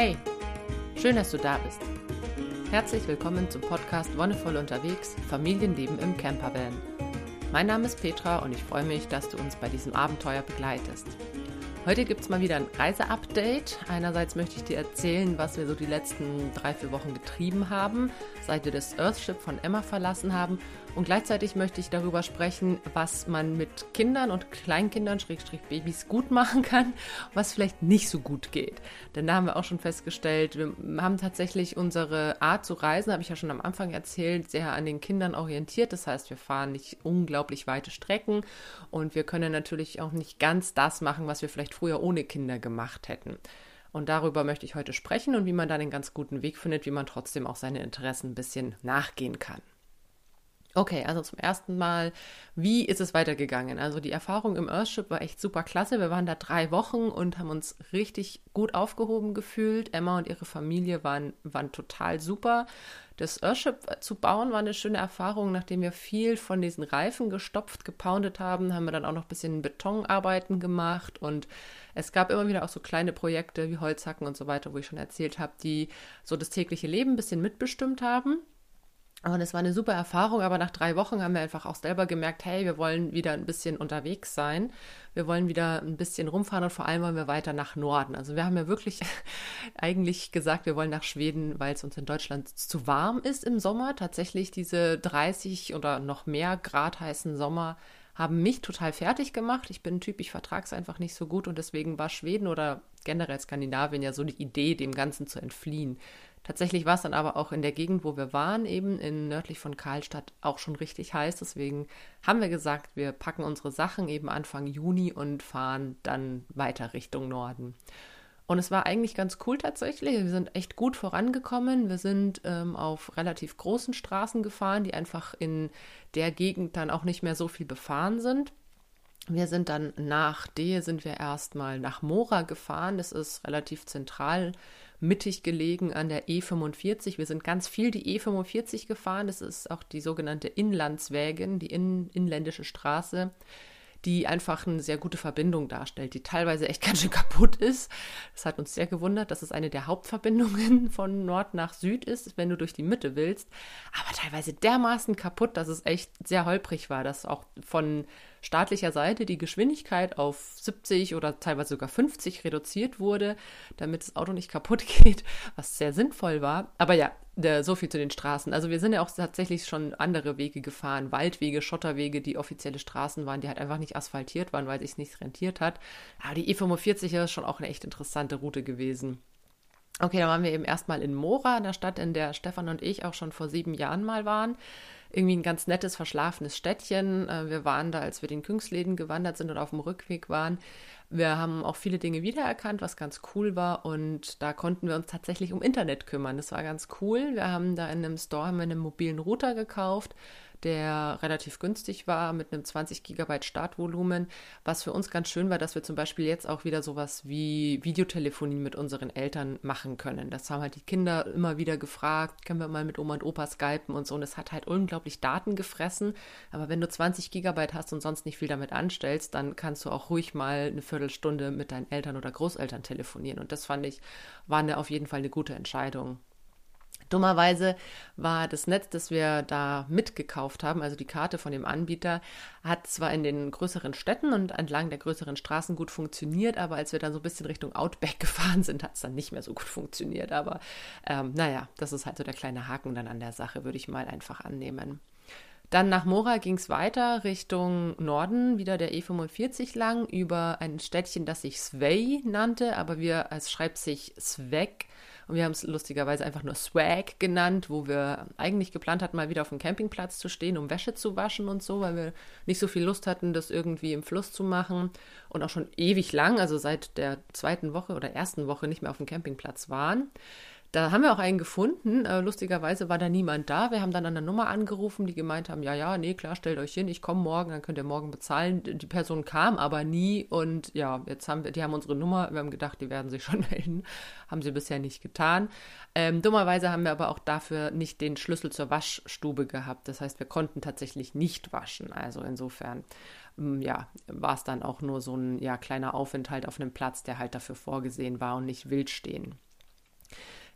Hey, schön, dass du da bist. Herzlich willkommen zum Podcast Wonnevoll unterwegs, Familienleben im Campervan. Mein Name ist Petra und ich freue mich, dass du uns bei diesem Abenteuer begleitest. Heute gibt es mal wieder ein Reiseupdate. Einerseits möchte ich dir erzählen, was wir so die letzten drei, vier Wochen getrieben haben, seit wir das Earthship von Emma verlassen haben. Und gleichzeitig möchte ich darüber sprechen, was man mit Kindern und Kleinkindern, Schrägstrich Babys, gut machen kann, was vielleicht nicht so gut geht. Denn da haben wir auch schon festgestellt, wir haben tatsächlich unsere Art zu reisen, habe ich ja schon am Anfang erzählt, sehr an den Kindern orientiert. Das heißt, wir fahren nicht unglaublich weite Strecken und wir können natürlich auch nicht ganz das machen, was wir vielleicht früher ohne Kinder gemacht hätten. Und darüber möchte ich heute sprechen und wie man dann einen ganz guten Weg findet, wie man trotzdem auch seine Interessen ein bisschen nachgehen kann. Okay, also zum ersten Mal, wie ist es weitergegangen? Also die Erfahrung im Earthship war echt super klasse. Wir waren da drei Wochen und haben uns richtig gut aufgehoben gefühlt. Emma und ihre Familie waren, waren total super. Das Earthship zu bauen war eine schöne Erfahrung. Nachdem wir viel von diesen Reifen gestopft, gepoundet haben, haben wir dann auch noch ein bisschen Betonarbeiten gemacht und es gab immer wieder auch so kleine Projekte wie Holzhacken und so weiter, wo ich schon erzählt habe, die so das tägliche Leben ein bisschen mitbestimmt haben. Und es war eine super Erfahrung, aber nach drei Wochen haben wir einfach auch selber gemerkt, hey, wir wollen wieder ein bisschen unterwegs sein. Wir wollen wieder ein bisschen rumfahren und vor allem wollen wir weiter nach Norden. Also wir haben ja wirklich eigentlich gesagt, wir wollen nach Schweden, weil es uns in Deutschland zu warm ist im Sommer. Tatsächlich diese 30 oder noch mehr Grad heißen Sommer haben mich total fertig gemacht. Ich bin ein Typ, ich vertrage es einfach nicht so gut und deswegen war Schweden oder generell Skandinavien ja so die Idee, dem Ganzen zu entfliehen. Tatsächlich war es dann aber auch in der Gegend, wo wir waren, eben in nördlich von Karlstadt, auch schon richtig heiß. Deswegen haben wir gesagt, wir packen unsere Sachen eben Anfang Juni und fahren dann weiter Richtung Norden. Und es war eigentlich ganz cool tatsächlich. Wir sind echt gut vorangekommen. Wir sind ähm, auf relativ großen Straßen gefahren, die einfach in der Gegend dann auch nicht mehr so viel befahren sind. Wir sind dann nach Dehe sind wir erstmal nach Mora gefahren. Das ist relativ zentral mittig gelegen an der E45. Wir sind ganz viel die E45 gefahren. Das ist auch die sogenannte Inlandswägen, die in, inländische Straße die einfach eine sehr gute Verbindung darstellt, die teilweise echt ganz schön kaputt ist. Das hat uns sehr gewundert, dass es eine der Hauptverbindungen von Nord nach Süd ist, wenn du durch die Mitte willst. Aber teilweise dermaßen kaputt, dass es echt sehr holprig war, dass auch von staatlicher Seite die Geschwindigkeit auf 70 oder teilweise sogar 50 reduziert wurde, damit das Auto nicht kaputt geht, was sehr sinnvoll war. Aber ja, der, so viel zu den Straßen. Also wir sind ja auch tatsächlich schon andere Wege gefahren, Waldwege, Schotterwege, die offizielle Straßen waren, die halt einfach nicht asphaltiert waren, weil sich nicht rentiert hat. Aber die E45 ist schon auch eine echt interessante Route gewesen. Okay, dann waren wir eben erstmal in Mora, der Stadt, in der Stefan und ich auch schon vor sieben Jahren mal waren. Irgendwie ein ganz nettes, verschlafenes Städtchen. Äh, wir waren da, als wir den Küngsläden gewandert sind und auf dem Rückweg waren, wir haben auch viele Dinge wiedererkannt, was ganz cool war. Und da konnten wir uns tatsächlich um Internet kümmern. Das war ganz cool. Wir haben da in einem Store einen mobilen Router gekauft der relativ günstig war mit einem 20 Gigabyte Startvolumen. Was für uns ganz schön war, dass wir zum Beispiel jetzt auch wieder sowas wie Videotelefonie mit unseren Eltern machen können. Das haben halt die Kinder immer wieder gefragt, können wir mal mit Oma und Opa skypen und so. Und es hat halt unglaublich Daten gefressen. Aber wenn du 20 Gigabyte hast und sonst nicht viel damit anstellst, dann kannst du auch ruhig mal eine Viertelstunde mit deinen Eltern oder Großeltern telefonieren. Und das fand ich, war eine, auf jeden Fall eine gute Entscheidung. Dummerweise war das Netz, das wir da mitgekauft haben, also die Karte von dem Anbieter, hat zwar in den größeren Städten und entlang der größeren Straßen gut funktioniert, aber als wir dann so ein bisschen Richtung Outback gefahren sind, hat es dann nicht mehr so gut funktioniert. Aber ähm, naja, das ist halt so der kleine Haken dann an der Sache, würde ich mal einfach annehmen. Dann nach Mora ging es weiter Richtung Norden, wieder der E45 lang, über ein Städtchen, das sich Svej nannte, aber wir, es schreibt sich Sveg und wir haben es lustigerweise einfach nur Swag genannt, wo wir eigentlich geplant hatten, mal wieder auf dem Campingplatz zu stehen, um Wäsche zu waschen und so, weil wir nicht so viel Lust hatten, das irgendwie im Fluss zu machen und auch schon ewig lang, also seit der zweiten Woche oder ersten Woche nicht mehr auf dem Campingplatz waren. Da haben wir auch einen gefunden. Äh, lustigerweise war da niemand da. Wir haben dann an der Nummer angerufen, die gemeint haben, ja, ja, nee, klar, stellt euch hin, ich komme morgen, dann könnt ihr morgen bezahlen. Die Person kam aber nie und ja, jetzt haben wir, die haben unsere Nummer, wir haben gedacht, die werden sich schon melden. Haben sie bisher nicht getan. Ähm, dummerweise haben wir aber auch dafür nicht den Schlüssel zur Waschstube gehabt. Das heißt, wir konnten tatsächlich nicht waschen. Also insofern mm, ja, war es dann auch nur so ein ja, kleiner Aufenthalt auf einem Platz, der halt dafür vorgesehen war und nicht wild stehen.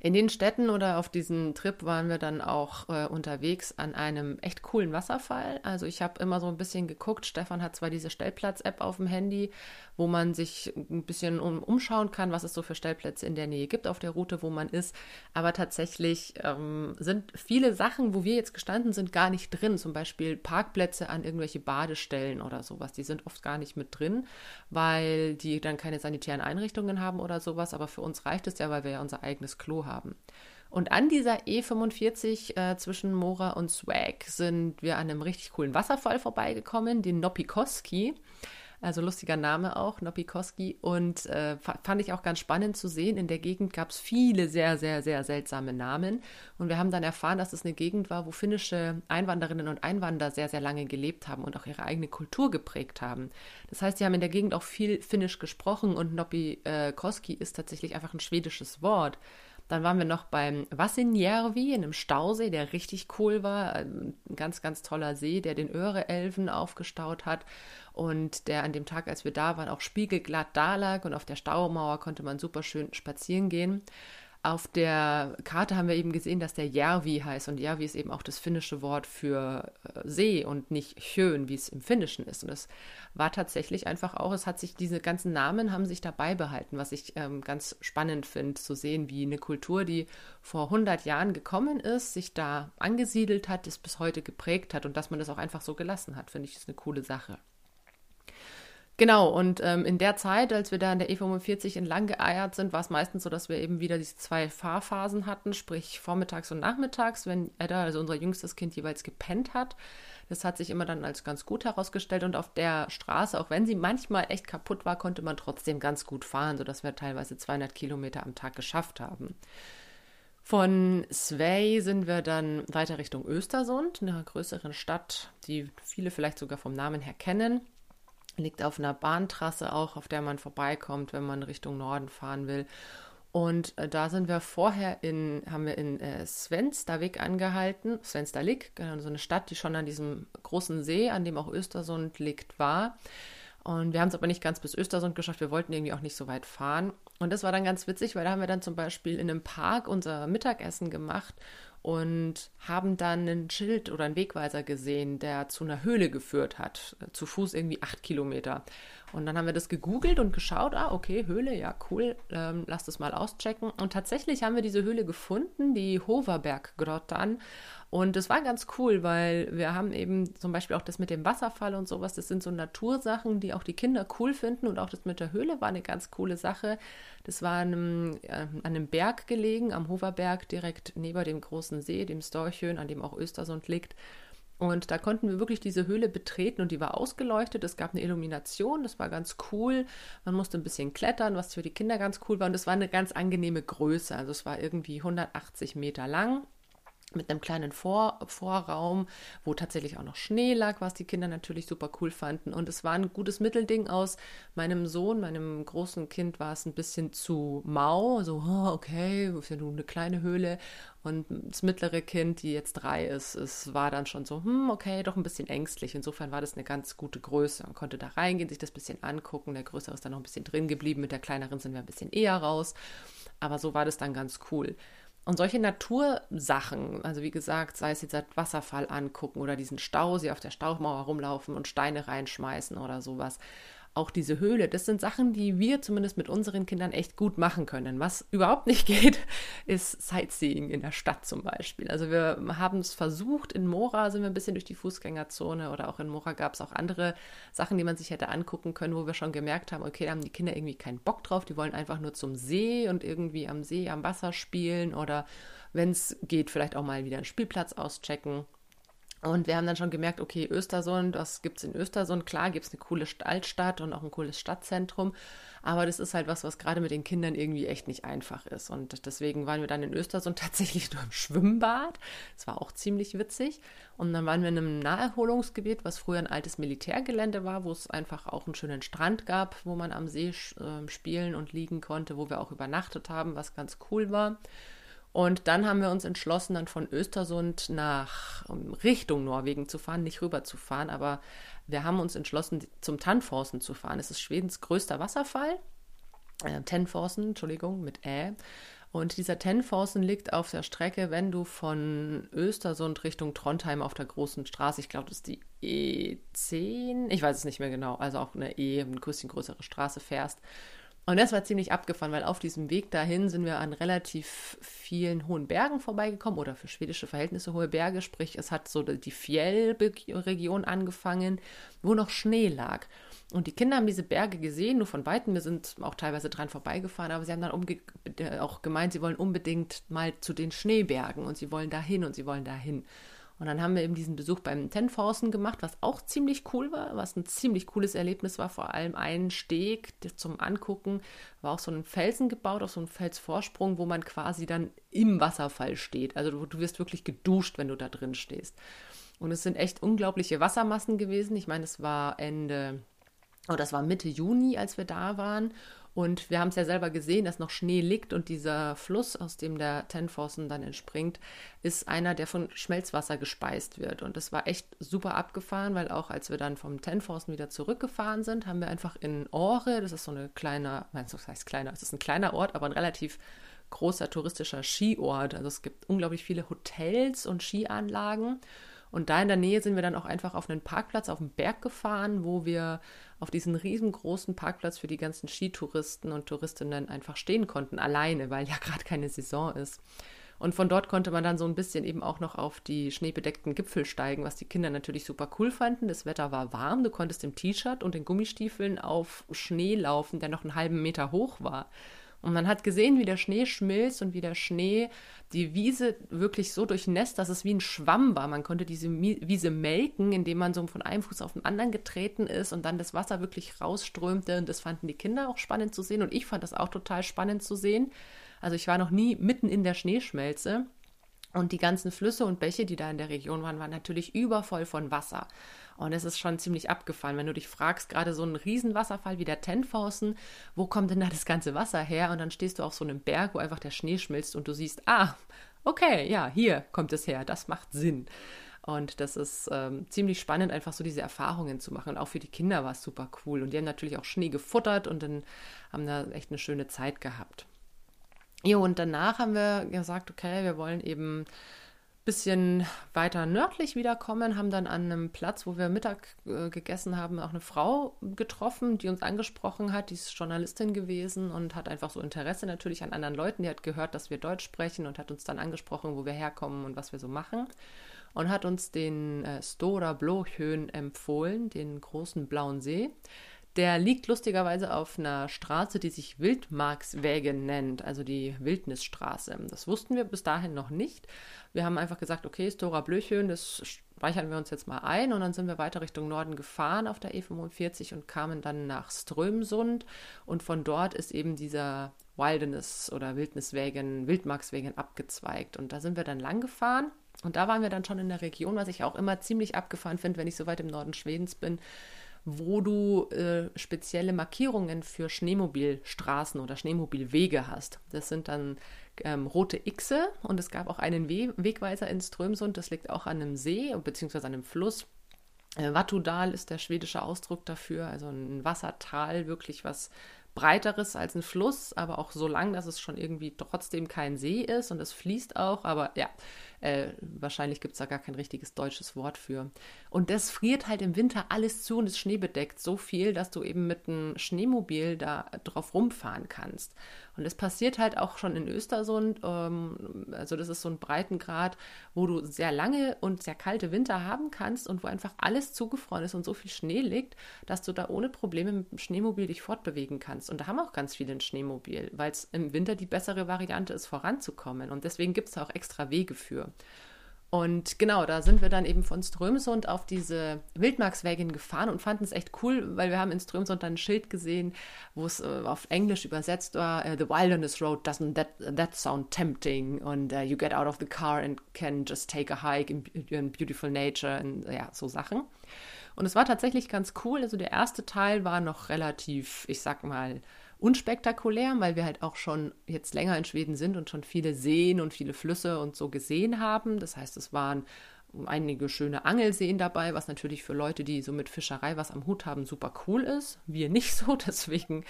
In den Städten oder auf diesem Trip waren wir dann auch äh, unterwegs an einem echt coolen Wasserfall. Also ich habe immer so ein bisschen geguckt. Stefan hat zwar diese Stellplatz-App auf dem Handy, wo man sich ein bisschen um, umschauen kann, was es so für Stellplätze in der Nähe gibt auf der Route, wo man ist. Aber tatsächlich ähm, sind viele Sachen, wo wir jetzt gestanden sind, gar nicht drin. Zum Beispiel Parkplätze an irgendwelche Badestellen oder sowas. Die sind oft gar nicht mit drin, weil die dann keine sanitären Einrichtungen haben oder sowas. Aber für uns reicht es ja, weil wir ja unser eigenes Klo haben haben. Und an dieser E45 äh, zwischen Mora und Swag sind wir an einem richtig coolen Wasserfall vorbeigekommen, den Nopikoski. Also lustiger Name auch, Nopikoski. Und äh, fand ich auch ganz spannend zu sehen. In der Gegend gab es viele sehr, sehr, sehr seltsame Namen. Und wir haben dann erfahren, dass es eine Gegend war, wo finnische Einwanderinnen und Einwanderer sehr, sehr lange gelebt haben und auch ihre eigene Kultur geprägt haben. Das heißt, sie haben in der Gegend auch viel Finnisch gesprochen und Nopikoski ist tatsächlich einfach ein schwedisches Wort. Dann waren wir noch beim Vassinjärvi in einem Stausee, der richtig cool war. Ein ganz, ganz toller See, der den Öre-Elven aufgestaut hat und der an dem Tag, als wir da waren, auch spiegelglatt da lag und auf der Staumauer konnte man super schön spazieren gehen. Auf der Karte haben wir eben gesehen, dass der Järvi heißt und Järvi ist eben auch das finnische Wort für äh, See und nicht schön, wie es im Finnischen ist. Und es war tatsächlich einfach auch, es hat sich, diese ganzen Namen haben sich dabei behalten, was ich ähm, ganz spannend finde, zu sehen, wie eine Kultur, die vor 100 Jahren gekommen ist, sich da angesiedelt hat, es bis heute geprägt hat und dass man das auch einfach so gelassen hat, finde ich, ist eine coole Sache. Genau, und ähm, in der Zeit, als wir da in der E45 entlang geeiert sind, war es meistens so, dass wir eben wieder diese zwei Fahrphasen hatten, sprich vormittags und nachmittags, wenn Edda, also unser jüngstes Kind, jeweils gepennt hat. Das hat sich immer dann als ganz gut herausgestellt und auf der Straße, auch wenn sie manchmal echt kaputt war, konnte man trotzdem ganz gut fahren, sodass wir teilweise 200 Kilometer am Tag geschafft haben. Von Svej sind wir dann weiter Richtung Östersund, einer größeren Stadt, die viele vielleicht sogar vom Namen her kennen liegt auf einer Bahntrasse auch, auf der man vorbeikommt, wenn man Richtung Norden fahren will. Und äh, da sind wir vorher in, haben wir in äh, Svenstavik angehalten, Svenstavik, genau, so eine Stadt, die schon an diesem großen See, an dem auch Östersund liegt, war. Und wir haben es aber nicht ganz bis Östersund geschafft. Wir wollten irgendwie auch nicht so weit fahren. Und das war dann ganz witzig, weil da haben wir dann zum Beispiel in einem Park unser Mittagessen gemacht und haben dann ein Schild oder einen Wegweiser gesehen, der zu einer Höhle geführt hat, zu Fuß irgendwie acht Kilometer. Und dann haben wir das gegoogelt und geschaut, ah, okay, Höhle, ja, cool, ähm, lass das mal auschecken. Und tatsächlich haben wir diese Höhle gefunden, die Hoverberg-Grottan. Und das war ganz cool, weil wir haben eben zum Beispiel auch das mit dem Wasserfall und sowas, das sind so Natursachen, die auch die Kinder cool finden. Und auch das mit der Höhle war eine ganz coole Sache. Das war an einem, äh, an einem Berg gelegen, am Hoverberg, direkt neben dem großen See, dem Storchön, an dem auch Östersund liegt. Und da konnten wir wirklich diese Höhle betreten und die war ausgeleuchtet. Es gab eine Illumination, das war ganz cool. Man musste ein bisschen klettern, was für die Kinder ganz cool war. Und es war eine ganz angenehme Größe. Also es war irgendwie 180 Meter lang mit einem kleinen Vor Vorraum, wo tatsächlich auch noch Schnee lag, was die Kinder natürlich super cool fanden. Und es war ein gutes Mittelding aus meinem Sohn, meinem großen Kind war es ein bisschen zu mau, so, oh, okay, ist ja nur eine kleine Höhle. Und das mittlere Kind, die jetzt drei ist, es war dann schon so, hm, okay, doch ein bisschen ängstlich. Insofern war das eine ganz gute Größe. Man konnte da reingehen, sich das bisschen angucken. Der Größere ist dann noch ein bisschen drin geblieben. Mit der kleineren sind wir ein bisschen eher raus. Aber so war das dann ganz cool. Und solche Natursachen, also wie gesagt, sei es jetzt ein Wasserfall angucken oder diesen Stausee auf der Staumauer rumlaufen und Steine reinschmeißen oder sowas, auch diese Höhle, das sind Sachen, die wir zumindest mit unseren Kindern echt gut machen können. Was überhaupt nicht geht, ist Sightseeing in der Stadt zum Beispiel. Also wir haben es versucht, in Mora sind wir ein bisschen durch die Fußgängerzone oder auch in Mora gab es auch andere Sachen, die man sich hätte angucken können, wo wir schon gemerkt haben, okay, da haben die Kinder irgendwie keinen Bock drauf, die wollen einfach nur zum See und irgendwie am See, am Wasser spielen oder wenn es geht, vielleicht auch mal wieder einen Spielplatz auschecken. Und wir haben dann schon gemerkt, okay, Östersund, was gibt es in Östersund? Klar, gibt es eine coole Altstadt und auch ein cooles Stadtzentrum. Aber das ist halt was, was gerade mit den Kindern irgendwie echt nicht einfach ist. Und deswegen waren wir dann in Östersund tatsächlich nur im Schwimmbad. Das war auch ziemlich witzig. Und dann waren wir in einem Naherholungsgebiet, was früher ein altes Militärgelände war, wo es einfach auch einen schönen Strand gab, wo man am See äh, spielen und liegen konnte, wo wir auch übernachtet haben, was ganz cool war. Und dann haben wir uns entschlossen, dann von Östersund nach Richtung Norwegen zu fahren, nicht rüber zu fahren, aber wir haben uns entschlossen, zum Tannforsen zu fahren. Es ist Schwedens größter Wasserfall. Äh, Tenforsen, Entschuldigung, mit Ä. Und dieser Tenforsen liegt auf der Strecke, wenn du von Östersund Richtung Trondheim auf der großen Straße, ich glaube, das ist die E10, ich weiß es nicht mehr genau, also auch eine E, ein bisschen größere Straße fährst. Und das war ziemlich abgefahren, weil auf diesem Weg dahin sind wir an relativ vielen hohen Bergen vorbeigekommen oder für schwedische Verhältnisse hohe Berge, sprich es hat so die Fjellregion angefangen, wo noch Schnee lag. Und die Kinder haben diese Berge gesehen, nur von Weitem. Wir sind auch teilweise dran vorbeigefahren, aber sie haben dann äh, auch gemeint, sie wollen unbedingt mal zu den Schneebergen und sie wollen dahin und sie wollen dahin. Und dann haben wir eben diesen Besuch beim Tenforsen gemacht, was auch ziemlich cool war, was ein ziemlich cooles Erlebnis war. Vor allem ein Steg zum Angucken war auch so ein Felsen gebaut, auf so einem Felsvorsprung, wo man quasi dann im Wasserfall steht. Also du wirst wirklich geduscht, wenn du da drin stehst. Und es sind echt unglaubliche Wassermassen gewesen. Ich meine, es war Ende Oh, das war Mitte Juni, als wir da waren. Und wir haben es ja selber gesehen, dass noch Schnee liegt und dieser Fluss, aus dem der Tenfossen dann entspringt, ist einer, der von Schmelzwasser gespeist wird. Und das war echt super abgefahren, weil auch als wir dann vom Tenfossen wieder zurückgefahren sind, haben wir einfach in Ore, das ist so eine kleine, meinst du, das heißt kleiner, es ist ein kleiner Ort, aber ein relativ großer touristischer Skiort. Also es gibt unglaublich viele Hotels und Skianlagen. Und da in der Nähe sind wir dann auch einfach auf einen Parkplatz auf dem Berg gefahren, wo wir auf diesen riesengroßen Parkplatz für die ganzen Skitouristen und Touristinnen einfach stehen konnten, alleine, weil ja gerade keine Saison ist. Und von dort konnte man dann so ein bisschen eben auch noch auf die schneebedeckten Gipfel steigen, was die Kinder natürlich super cool fanden. Das Wetter war warm, du konntest im T-Shirt und in Gummistiefeln auf Schnee laufen, der noch einen halben Meter hoch war. Und man hat gesehen, wie der Schnee schmilzt und wie der Schnee die Wiese wirklich so durchnässt, dass es wie ein Schwamm war. Man konnte diese Wiese melken, indem man so von einem Fuß auf den anderen getreten ist und dann das Wasser wirklich rausströmte. Und das fanden die Kinder auch spannend zu sehen und ich fand das auch total spannend zu sehen. Also ich war noch nie mitten in der Schneeschmelze. Und die ganzen Flüsse und Bäche, die da in der Region waren, waren natürlich übervoll von Wasser. Und es ist schon ziemlich abgefahren, wenn du dich fragst, gerade so ein Riesenwasserfall wie der Tenfausen, wo kommt denn da das ganze Wasser her? Und dann stehst du auf so einem Berg, wo einfach der Schnee schmilzt und du siehst, ah, okay, ja, hier kommt es her, das macht Sinn. Und das ist ähm, ziemlich spannend, einfach so diese Erfahrungen zu machen. Und auch für die Kinder war es super cool. Und die haben natürlich auch Schnee gefuttert und dann haben da echt eine schöne Zeit gehabt. Jo, und danach haben wir gesagt, okay, wir wollen eben bisschen weiter nördlich wiederkommen, haben dann an einem Platz, wo wir Mittag äh, gegessen haben, auch eine Frau getroffen, die uns angesprochen hat. Die ist Journalistin gewesen und hat einfach so Interesse natürlich an anderen Leuten. Die hat gehört, dass wir Deutsch sprechen und hat uns dann angesprochen, wo wir herkommen und was wir so machen. Und hat uns den äh, Stora Blåhön empfohlen, den großen blauen See. Der liegt lustigerweise auf einer Straße, die sich Wildmarkswägen nennt, also die Wildnisstraße. Das wussten wir bis dahin noch nicht. Wir haben einfach gesagt, okay, Stora Blöchön, das speichern wir uns jetzt mal ein. Und dann sind wir weiter Richtung Norden gefahren auf der E45 und kamen dann nach Strömsund. Und von dort ist eben dieser Wilderness oder Wildniswägen, Wildmarkswägen abgezweigt. Und da sind wir dann lang gefahren. Und da waren wir dann schon in der Region, was ich auch immer ziemlich abgefahren finde, wenn ich so weit im Norden Schwedens bin wo du äh, spezielle Markierungen für Schneemobilstraßen oder Schneemobilwege hast. Das sind dann ähm, rote Xe und es gab auch einen We Wegweiser in Strömsund, das liegt auch an einem See bzw. an einem Fluss. Äh, Wattudal ist der schwedische Ausdruck dafür, also ein Wassertal, wirklich was breiteres als ein Fluss, aber auch so lang, dass es schon irgendwie trotzdem kein See ist und es fließt auch, aber ja, äh, wahrscheinlich gibt es da gar kein richtiges deutsches Wort für. Und das friert halt im Winter alles zu und ist schneebedeckt so viel, dass du eben mit einem Schneemobil da drauf rumfahren kannst. Und es passiert halt auch schon in Östersund, ähm, also das ist so ein Breitengrad, wo du sehr lange und sehr kalte Winter haben kannst und wo einfach alles zugefroren ist und so viel Schnee liegt, dass du da ohne Probleme mit dem Schneemobil dich fortbewegen kannst. Und da haben auch ganz viele ein Schneemobil, weil es im Winter die bessere Variante ist, voranzukommen. Und deswegen gibt es da auch extra Wege für. Und genau, da sind wir dann eben von Strömsund auf diese Wildmarkswägen gefahren und fanden es echt cool, weil wir haben in Strömsund dann ein Schild gesehen, wo es uh, auf Englisch übersetzt war, uh, The Wilderness Road doesn't that, that sound tempting und uh, you get out of the car and can just take a hike in, in beautiful nature und ja, so Sachen. Und es war tatsächlich ganz cool. Also der erste Teil war noch relativ, ich sag mal, unspektakulär, weil wir halt auch schon jetzt länger in Schweden sind und schon viele Seen und viele Flüsse und so gesehen haben. Das heißt, es waren einige schöne Angelseen dabei, was natürlich für Leute, die so mit Fischerei was am Hut haben, super cool ist. Wir nicht so, deswegen,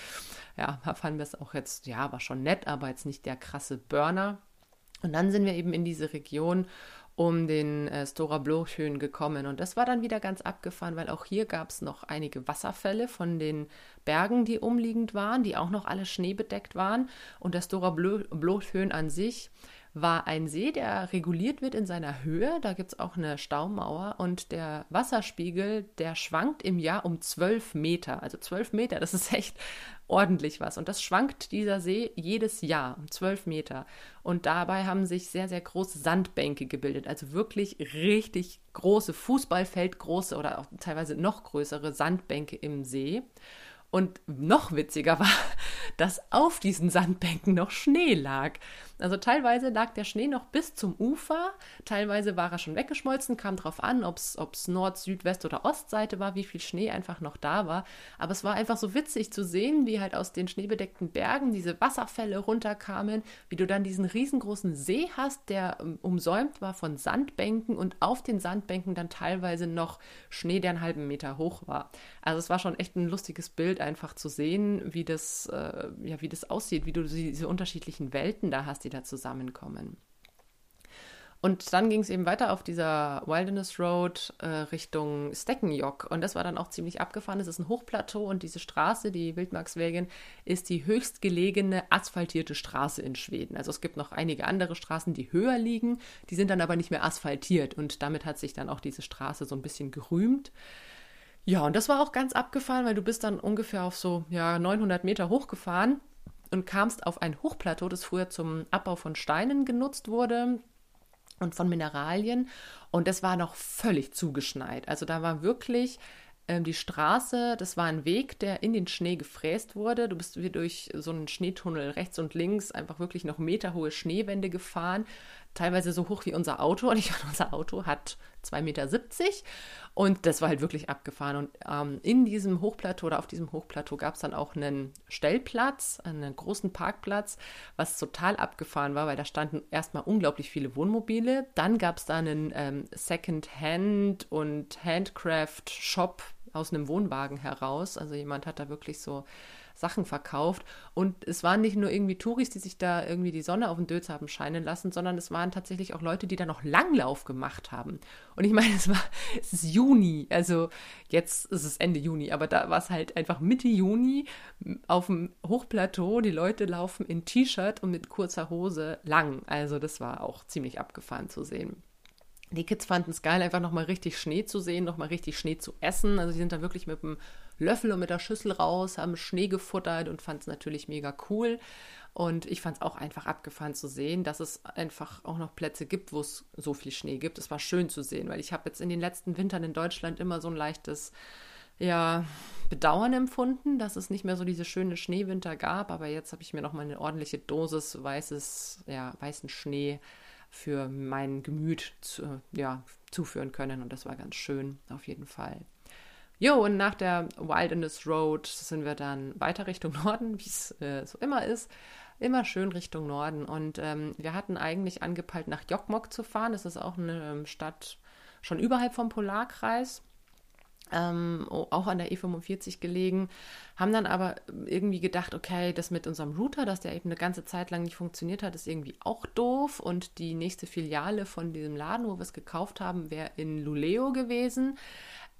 ja, fanden wir es auch jetzt, ja, war schon nett, aber jetzt nicht der krasse Burner. Und dann sind wir eben in diese Region um den äh, Stora Blåsjön gekommen. Und das war dann wieder ganz abgefahren, weil auch hier gab es noch einige Wasserfälle von den Bergen, die umliegend waren, die auch noch alle schneebedeckt waren. Und der Stora Blåsjön an sich war ein See, der reguliert wird in seiner Höhe. Da gibt es auch eine Staumauer und der Wasserspiegel, der schwankt im Jahr um 12 Meter. Also 12 Meter, das ist echt ordentlich was. Und das schwankt dieser See jedes Jahr um 12 Meter. Und dabei haben sich sehr, sehr große Sandbänke gebildet. Also wirklich richtig große Fußballfeldgroße oder auch teilweise noch größere Sandbänke im See. Und noch witziger war, dass auf diesen Sandbänken noch Schnee lag. Also teilweise lag der Schnee noch bis zum Ufer, teilweise war er schon weggeschmolzen, kam darauf an, ob es Nord-, Süd-, West- oder Ostseite war, wie viel Schnee einfach noch da war. Aber es war einfach so witzig zu sehen, wie halt aus den schneebedeckten Bergen diese Wasserfälle runterkamen, wie du dann diesen riesengroßen See hast, der um, umsäumt war von Sandbänken und auf den Sandbänken dann teilweise noch Schnee, der einen halben Meter hoch war. Also es war schon echt ein lustiges Bild, einfach zu sehen, wie das, äh, ja, wie das aussieht, wie du diese unterschiedlichen Welten da hast, die da zusammenkommen. Und dann ging es eben weiter auf dieser Wilderness Road äh, Richtung Stekkenjock. Und das war dann auch ziemlich abgefahren. Es ist ein Hochplateau und diese Straße, die Wildmarkswegen, ist die höchstgelegene asphaltierte Straße in Schweden. Also es gibt noch einige andere Straßen, die höher liegen. Die sind dann aber nicht mehr asphaltiert. Und damit hat sich dann auch diese Straße so ein bisschen gerühmt. Ja, und das war auch ganz abgefahren, weil du bist dann ungefähr auf so ja, 900 Meter hochgefahren und kamst auf ein Hochplateau, das früher zum Abbau von Steinen genutzt wurde und von Mineralien. Und das war noch völlig zugeschneit. Also da war wirklich ähm, die Straße, das war ein Weg, der in den Schnee gefräst wurde. Du bist wie durch so einen Schneetunnel rechts und links einfach wirklich noch meterhohe Schneewände gefahren teilweise so hoch wie unser Auto. Und ich meine, unser Auto hat 2,70 Meter und das war halt wirklich abgefahren. Und ähm, in diesem Hochplateau oder auf diesem Hochplateau gab es dann auch einen Stellplatz, einen großen Parkplatz, was total abgefahren war, weil da standen erstmal unglaublich viele Wohnmobile. Dann gab es da einen ähm, Second-Hand und Handcraft-Shop aus einem Wohnwagen heraus. Also jemand hat da wirklich so Sachen verkauft. Und es waren nicht nur irgendwie Touris, die sich da irgendwie die Sonne auf den Dötz haben scheinen lassen, sondern es waren tatsächlich auch Leute, die da noch Langlauf gemacht haben. Und ich meine, es war, es ist Juni, also jetzt ist es Ende Juni, aber da war es halt einfach Mitte Juni auf dem Hochplateau. Die Leute laufen in T-Shirt und mit kurzer Hose lang. Also das war auch ziemlich abgefahren zu sehen. Die Kids fanden es geil, einfach nochmal richtig Schnee zu sehen, nochmal richtig Schnee zu essen. Also die sind da wirklich mit dem Löffel und mit der Schüssel raus, haben Schnee gefuttert und fanden es natürlich mega cool. Und ich fand es auch einfach abgefahren zu sehen, dass es einfach auch noch Plätze gibt, wo es so viel Schnee gibt. Es war schön zu sehen, weil ich habe jetzt in den letzten Wintern in Deutschland immer so ein leichtes ja, Bedauern empfunden, dass es nicht mehr so diese schöne Schneewinter gab. Aber jetzt habe ich mir noch mal eine ordentliche Dosis weißes, ja, weißen Schnee für mein Gemüt zu, ja, zuführen können. Und das war ganz schön, auf jeden Fall. Jo, und nach der Wilderness Road sind wir dann weiter Richtung Norden, wie es äh, so immer ist. Immer schön Richtung Norden. Und ähm, wir hatten eigentlich angepeilt, nach Jokmok zu fahren. Das ist auch eine ähm, Stadt schon überhalb vom Polarkreis ähm, auch an der E45 gelegen, haben dann aber irgendwie gedacht, okay, das mit unserem Router, dass der eben eine ganze Zeit lang nicht funktioniert hat, ist irgendwie auch doof und die nächste Filiale von diesem Laden, wo wir es gekauft haben, wäre in Luleo gewesen,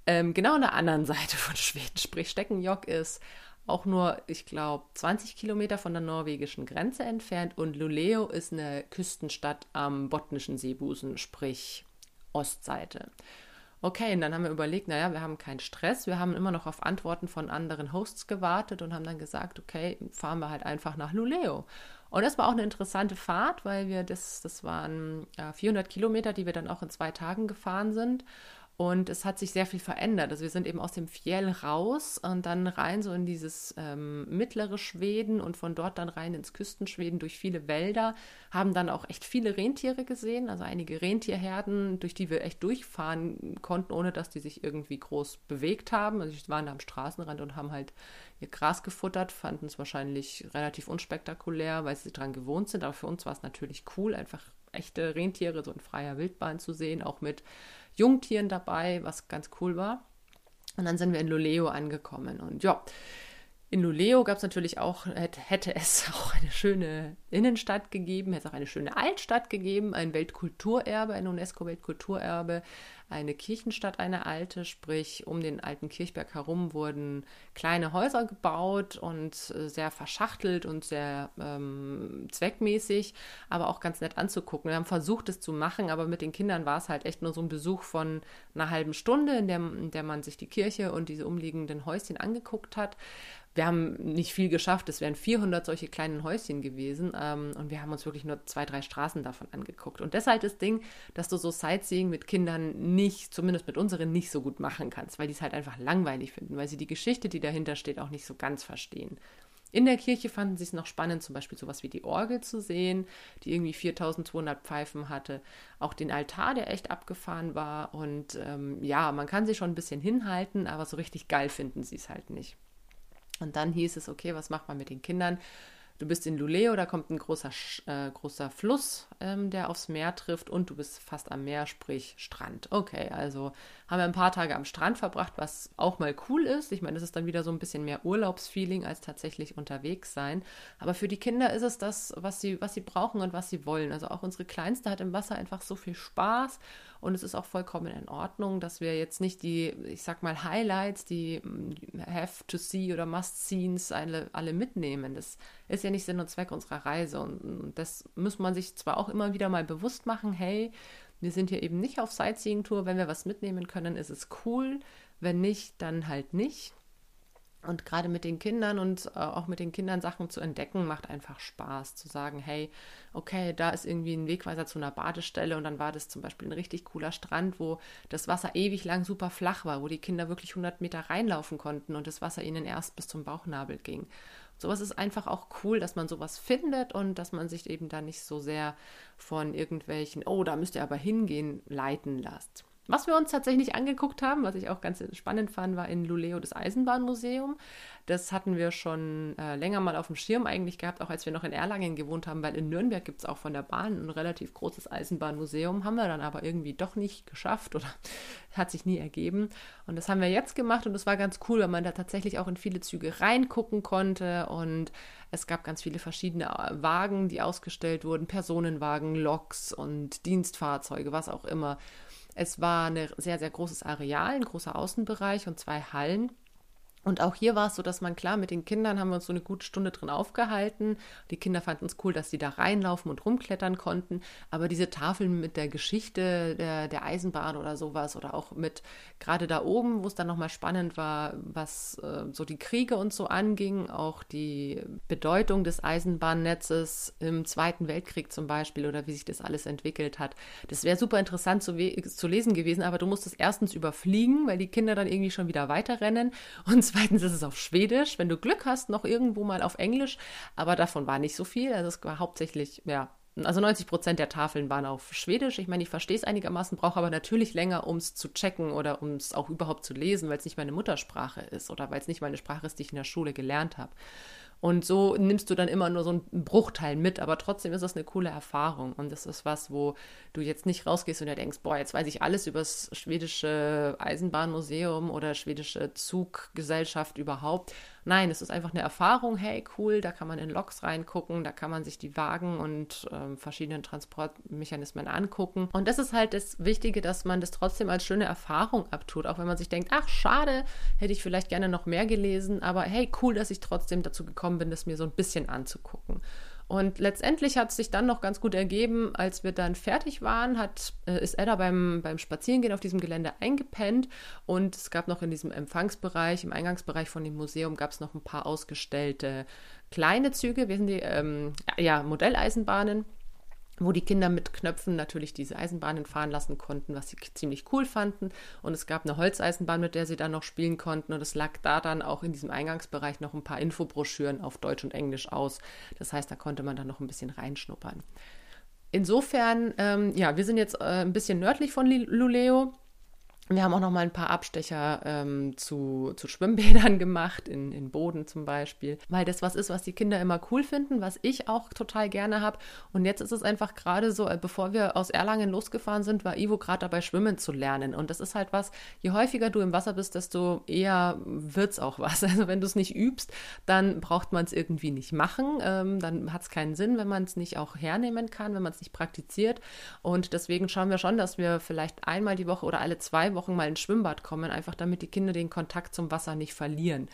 ähm, genau an der anderen Seite von Schweden, sprich Steckenjock ist auch nur, ich glaube, 20 Kilometer von der norwegischen Grenze entfernt und Luleo ist eine Küstenstadt am botnischen Seebusen, sprich Ostseite. Okay, und dann haben wir überlegt, naja, wir haben keinen Stress, wir haben immer noch auf Antworten von anderen Hosts gewartet und haben dann gesagt, okay, fahren wir halt einfach nach Luleo. Und das war auch eine interessante Fahrt, weil wir das, das waren 400 Kilometer, die wir dann auch in zwei Tagen gefahren sind. Und es hat sich sehr viel verändert. Also wir sind eben aus dem Fjell raus und dann rein so in dieses ähm, mittlere Schweden und von dort dann rein ins Küstenschweden durch viele Wälder, haben dann auch echt viele Rentiere gesehen, also einige Rentierherden, durch die wir echt durchfahren konnten, ohne dass die sich irgendwie groß bewegt haben. Also wir waren da am Straßenrand und haben halt ihr Gras gefuttert, fanden es wahrscheinlich relativ unspektakulär, weil sie dran gewohnt sind, aber für uns war es natürlich cool, einfach echte Rentiere so in freier Wildbahn zu sehen, auch mit Jungtieren dabei, was ganz cool war. Und dann sind wir in Loleo angekommen. Und ja, in Luleo gab es natürlich auch, hätte es auch eine schöne Innenstadt gegeben, hätte es auch eine schöne Altstadt gegeben, ein Weltkulturerbe, ein UNESCO-Weltkulturerbe, eine Kirchenstadt, eine alte, sprich um den alten Kirchberg herum wurden kleine Häuser gebaut und äh, sehr verschachtelt und sehr ähm, zweckmäßig, aber auch ganz nett anzugucken. Wir haben versucht, es zu machen, aber mit den Kindern war es halt echt nur so ein Besuch von einer halben Stunde, in der, in der man sich die Kirche und diese umliegenden Häuschen angeguckt hat wir haben nicht viel geschafft. Es wären 400 solche kleinen Häuschen gewesen ähm, und wir haben uns wirklich nur zwei, drei Straßen davon angeguckt. Und deshalb das Ding, dass du so Sightseeing mit Kindern nicht, zumindest mit unseren, nicht so gut machen kannst, weil die es halt einfach langweilig finden, weil sie die Geschichte, die dahinter steht, auch nicht so ganz verstehen. In der Kirche fanden sie es noch spannend, zum Beispiel sowas wie die Orgel zu sehen, die irgendwie 4200 Pfeifen hatte. Auch den Altar, der echt abgefahren war. Und ähm, ja, man kann sie schon ein bisschen hinhalten, aber so richtig geil finden sie es halt nicht. Und dann hieß es, okay, was macht man mit den Kindern? Du bist in Luleo, da kommt ein großer, äh, großer Fluss, ähm, der aufs Meer trifft und du bist fast am Meer, sprich Strand. Okay, also haben wir ein paar Tage am Strand verbracht, was auch mal cool ist. Ich meine, das ist dann wieder so ein bisschen mehr Urlaubsfeeling als tatsächlich unterwegs sein. Aber für die Kinder ist es das, was sie, was sie brauchen und was sie wollen. Also auch unsere Kleinste hat im Wasser einfach so viel Spaß und es ist auch vollkommen in Ordnung, dass wir jetzt nicht die, ich sag mal, Highlights, die mm, have to see oder must scenes alle, alle mitnehmen. Das ist ja nicht Sinn und Zweck unserer Reise. Und das muss man sich zwar auch immer wieder mal bewusst machen, hey, wir sind hier eben nicht auf Sightseeing-Tour. Wenn wir was mitnehmen können, ist es cool. Wenn nicht, dann halt nicht. Und gerade mit den Kindern und äh, auch mit den Kindern Sachen zu entdecken, macht einfach Spaß. Zu sagen, hey, okay, da ist irgendwie ein Wegweiser zu einer Badestelle und dann war das zum Beispiel ein richtig cooler Strand, wo das Wasser ewig lang super flach war, wo die Kinder wirklich 100 Meter reinlaufen konnten und das Wasser ihnen erst bis zum Bauchnabel ging. Sowas ist einfach auch cool, dass man sowas findet und dass man sich eben da nicht so sehr von irgendwelchen, oh, da müsst ihr aber hingehen, leiten lässt. Was wir uns tatsächlich angeguckt haben, was ich auch ganz spannend fand, war in Luleo das Eisenbahnmuseum. Das hatten wir schon äh, länger mal auf dem Schirm eigentlich gehabt, auch als wir noch in Erlangen gewohnt haben, weil in Nürnberg gibt es auch von der Bahn ein relativ großes Eisenbahnmuseum. Haben wir dann aber irgendwie doch nicht geschafft oder hat sich nie ergeben. Und das haben wir jetzt gemacht und das war ganz cool, weil man da tatsächlich auch in viele Züge reingucken konnte und es gab ganz viele verschiedene äh, Wagen, die ausgestellt wurden, Personenwagen, Loks und Dienstfahrzeuge, was auch immer. Es war ein sehr, sehr großes Areal, ein großer Außenbereich und zwei Hallen. Und auch hier war es so, dass man klar, mit den Kindern haben wir uns so eine gute Stunde drin aufgehalten. Die Kinder fanden es cool, dass sie da reinlaufen und rumklettern konnten. Aber diese Tafeln mit der Geschichte der, der Eisenbahn oder sowas oder auch mit gerade da oben, wo es dann nochmal spannend war, was äh, so die Kriege und so anging, auch die Bedeutung des Eisenbahnnetzes im Zweiten Weltkrieg zum Beispiel oder wie sich das alles entwickelt hat. Das wäre super interessant zu, zu lesen gewesen, aber du musst es erstens überfliegen, weil die Kinder dann irgendwie schon wieder weiterrennen und zweitens ist es auf Schwedisch. Wenn du Glück hast, noch irgendwo mal auf Englisch. Aber davon war nicht so viel. Also es war hauptsächlich, ja, also 90 Prozent der Tafeln waren auf Schwedisch. Ich meine, ich verstehe es einigermaßen, brauche aber natürlich länger, um es zu checken oder um es auch überhaupt zu lesen, weil es nicht meine Muttersprache ist oder weil es nicht meine Sprache ist, die ich in der Schule gelernt habe. Und so nimmst du dann immer nur so einen Bruchteil mit, aber trotzdem ist das eine coole Erfahrung. Und das ist was, wo du jetzt nicht rausgehst und denkst, boah, jetzt weiß ich alles über das schwedische Eisenbahnmuseum oder schwedische Zuggesellschaft überhaupt, Nein, es ist einfach eine Erfahrung, hey, cool, da kann man in Loks reingucken, da kann man sich die Wagen und ähm, verschiedenen Transportmechanismen angucken. Und das ist halt das Wichtige, dass man das trotzdem als schöne Erfahrung abtut, auch wenn man sich denkt, ach, schade, hätte ich vielleicht gerne noch mehr gelesen, aber hey, cool, dass ich trotzdem dazu gekommen bin, das mir so ein bisschen anzugucken. Und letztendlich hat es sich dann noch ganz gut ergeben, als wir dann fertig waren, hat, äh, ist Edda beim, beim Spazierengehen auf diesem Gelände eingepennt. Und es gab noch in diesem Empfangsbereich, im Eingangsbereich von dem Museum, gab es noch ein paar ausgestellte kleine Züge, wir sind die ähm, ja, Modelleisenbahnen wo die Kinder mit Knöpfen natürlich diese Eisenbahnen fahren lassen konnten, was sie ziemlich cool fanden. Und es gab eine Holzeisenbahn, mit der sie dann noch spielen konnten. Und es lag da dann auch in diesem Eingangsbereich noch ein paar Infobroschüren auf Deutsch und Englisch aus. Das heißt, da konnte man dann noch ein bisschen reinschnuppern. Insofern, ähm, ja, wir sind jetzt äh, ein bisschen nördlich von Luleo. Wir haben auch noch mal ein paar Abstecher ähm, zu, zu Schwimmbädern gemacht, in, in Boden zum Beispiel, weil das was ist, was die Kinder immer cool finden, was ich auch total gerne habe. Und jetzt ist es einfach gerade so, äh, bevor wir aus Erlangen losgefahren sind, war Ivo gerade dabei, schwimmen zu lernen. Und das ist halt was, je häufiger du im Wasser bist, desto eher wird es auch was. Also wenn du es nicht übst, dann braucht man es irgendwie nicht machen. Ähm, dann hat es keinen Sinn, wenn man es nicht auch hernehmen kann, wenn man es nicht praktiziert. Und deswegen schauen wir schon, dass wir vielleicht einmal die Woche oder alle zwei Wochen mal ins Schwimmbad kommen, einfach damit die Kinder den Kontakt zum Wasser nicht verlieren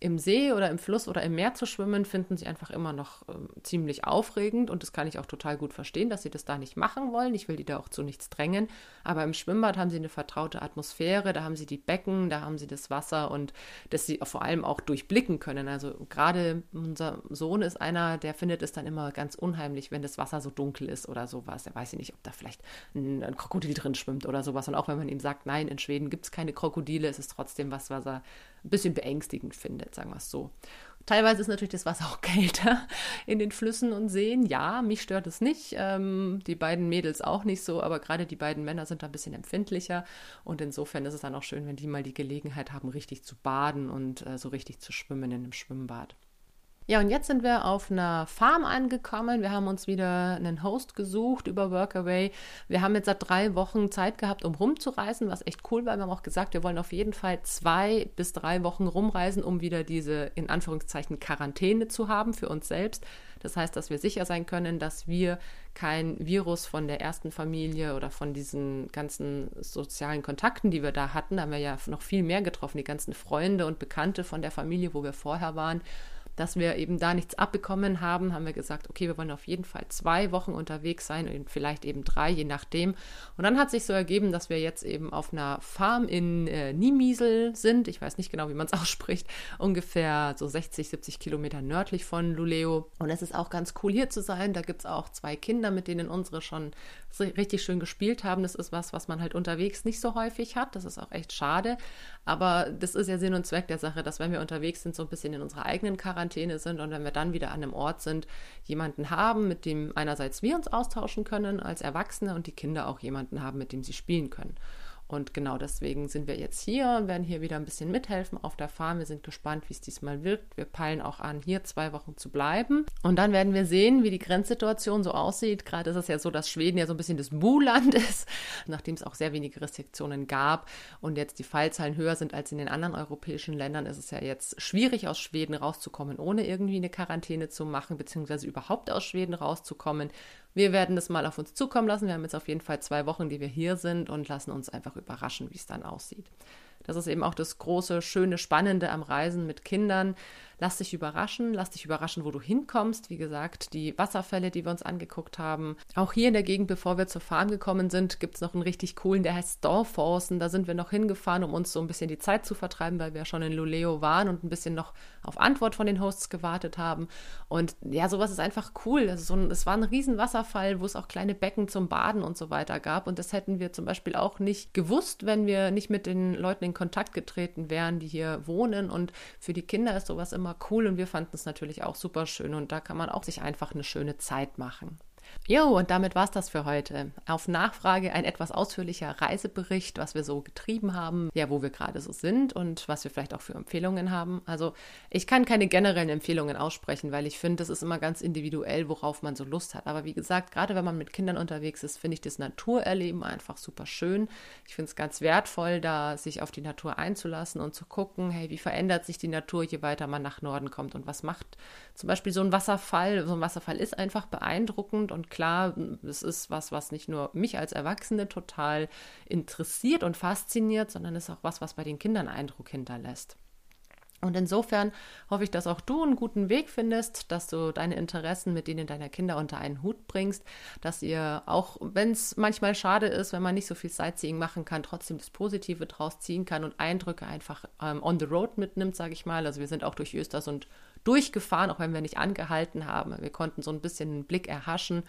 im See oder im Fluss oder im Meer zu schwimmen, finden sie einfach immer noch äh, ziemlich aufregend und das kann ich auch total gut verstehen, dass sie das da nicht machen wollen. Ich will die da auch zu nichts drängen. Aber im Schwimmbad haben sie eine vertraute Atmosphäre, da haben sie die Becken, da haben sie das Wasser und das sie vor allem auch durchblicken können. Also gerade unser Sohn ist einer, der findet es dann immer ganz unheimlich, wenn das Wasser so dunkel ist oder sowas. Er weiß ja nicht, ob da vielleicht ein, ein Krokodil drin schwimmt oder sowas. Und auch wenn man ihm sagt, nein, in Schweden gibt es keine Krokodile, ist es trotzdem was, was er ein bisschen beängstigend findet, sagen wir es so. Teilweise ist natürlich das Wasser auch kälter in den Flüssen und Seen. Ja, mich stört es nicht. Ähm, die beiden Mädels auch nicht so, aber gerade die beiden Männer sind da ein bisschen empfindlicher. Und insofern ist es dann auch schön, wenn die mal die Gelegenheit haben, richtig zu baden und äh, so richtig zu schwimmen in einem Schwimmbad. Ja, und jetzt sind wir auf einer Farm angekommen. Wir haben uns wieder einen Host gesucht über Workaway. Wir haben jetzt seit drei Wochen Zeit gehabt, um rumzureisen, was echt cool war. Wir haben auch gesagt, wir wollen auf jeden Fall zwei bis drei Wochen rumreisen, um wieder diese in Anführungszeichen Quarantäne zu haben für uns selbst. Das heißt, dass wir sicher sein können, dass wir kein Virus von der ersten Familie oder von diesen ganzen sozialen Kontakten, die wir da hatten, da haben wir ja noch viel mehr getroffen, die ganzen Freunde und Bekannte von der Familie, wo wir vorher waren dass wir eben da nichts abbekommen haben, haben wir gesagt, okay, wir wollen auf jeden Fall zwei Wochen unterwegs sein und vielleicht eben drei, je nachdem. Und dann hat sich so ergeben, dass wir jetzt eben auf einer Farm in äh, Niemiesel sind. Ich weiß nicht genau, wie man es ausspricht. Ungefähr so 60, 70 Kilometer nördlich von Luleo. Und es ist auch ganz cool hier zu sein. Da gibt es auch zwei Kinder, mit denen unsere schon richtig schön gespielt haben. Das ist was, was man halt unterwegs nicht so häufig hat. Das ist auch echt schade. Aber das ist ja Sinn und Zweck der Sache, dass wenn wir unterwegs sind, so ein bisschen in unserer eigenen Quarantäne sind und wenn wir dann wieder an einem Ort sind, jemanden haben, mit dem einerseits wir uns austauschen können als Erwachsene und die Kinder auch jemanden haben, mit dem sie spielen können. Und genau deswegen sind wir jetzt hier und werden hier wieder ein bisschen mithelfen auf der Farm. Wir sind gespannt, wie es diesmal wirkt. Wir peilen auch an, hier zwei Wochen zu bleiben. Und dann werden wir sehen, wie die Grenzsituation so aussieht. Gerade ist es ja so, dass Schweden ja so ein bisschen das Buhland ist, nachdem es auch sehr wenige Restriktionen gab und jetzt die Fallzahlen höher sind als in den anderen europäischen Ländern, ist es ja jetzt schwierig, aus Schweden rauszukommen, ohne irgendwie eine Quarantäne zu machen, beziehungsweise überhaupt aus Schweden rauszukommen. Wir werden das mal auf uns zukommen lassen. Wir haben jetzt auf jeden Fall zwei Wochen, die wir hier sind und lassen uns einfach überraschen, wie es dann aussieht. Das ist eben auch das große, schöne, spannende am Reisen mit Kindern. Lass dich überraschen, lass dich überraschen, wo du hinkommst. Wie gesagt, die Wasserfälle, die wir uns angeguckt haben. Auch hier in der Gegend, bevor wir zur Farm gekommen sind, gibt es noch einen richtig coolen, der heißt Storforsen. Da sind wir noch hingefahren, um uns so ein bisschen die Zeit zu vertreiben, weil wir schon in Luleo waren und ein bisschen noch auf Antwort von den Hosts gewartet haben. Und ja, sowas ist einfach cool. Also so es war ein riesen Wasserfall, wo es auch kleine Becken zum Baden und so weiter gab. Und das hätten wir zum Beispiel auch nicht gewusst, wenn wir nicht mit den Leuten in Kontakt getreten wären, die hier wohnen. Und für die Kinder ist sowas immer immer cool und wir fanden es natürlich auch super schön und da kann man auch sich einfach eine schöne Zeit machen. Jo, und damit war es das für heute. Auf Nachfrage ein etwas ausführlicher Reisebericht, was wir so getrieben haben, ja, wo wir gerade so sind und was wir vielleicht auch für Empfehlungen haben. Also ich kann keine generellen Empfehlungen aussprechen, weil ich finde, das ist immer ganz individuell, worauf man so Lust hat. Aber wie gesagt, gerade wenn man mit Kindern unterwegs ist, finde ich das Naturerleben einfach super schön. Ich finde es ganz wertvoll, da sich auf die Natur einzulassen und zu gucken, hey, wie verändert sich die Natur, je weiter man nach Norden kommt und was macht zum Beispiel so ein Wasserfall. So ein Wasserfall ist einfach beeindruckend und klar, es ist was, was nicht nur mich als Erwachsene total interessiert und fasziniert, sondern es ist auch was, was bei den Kindern Eindruck hinterlässt. Und insofern hoffe ich, dass auch du einen guten Weg findest, dass du deine Interessen mit denen deiner Kinder unter einen Hut bringst, dass ihr auch, wenn es manchmal schade ist, wenn man nicht so viel Sightseeing machen kann, trotzdem das Positive draus ziehen kann und Eindrücke einfach ähm, on the road mitnimmt, sage ich mal. Also wir sind auch durch Östersund durchgefahren, auch wenn wir nicht angehalten haben. Wir konnten so ein bisschen einen Blick erhaschen.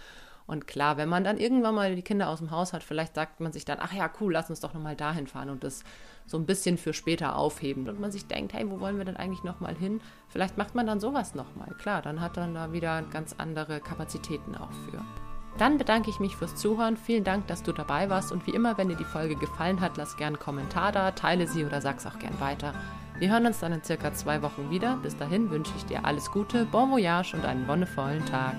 Und klar, wenn man dann irgendwann mal die Kinder aus dem Haus hat, vielleicht sagt man sich dann, ach ja, cool, lass uns doch nochmal dahin fahren und das so ein bisschen für später aufheben. Und man sich denkt, hey, wo wollen wir denn eigentlich nochmal hin? Vielleicht macht man dann sowas nochmal. Klar, dann hat man da wieder ganz andere Kapazitäten auch für. Dann bedanke ich mich fürs Zuhören. Vielen Dank, dass du dabei warst. Und wie immer, wenn dir die Folge gefallen hat, lass gerne einen Kommentar da, teile sie oder sag's auch gern weiter. Wir hören uns dann in circa zwei Wochen wieder. Bis dahin wünsche ich dir alles Gute, bon voyage und einen wonnevollen Tag.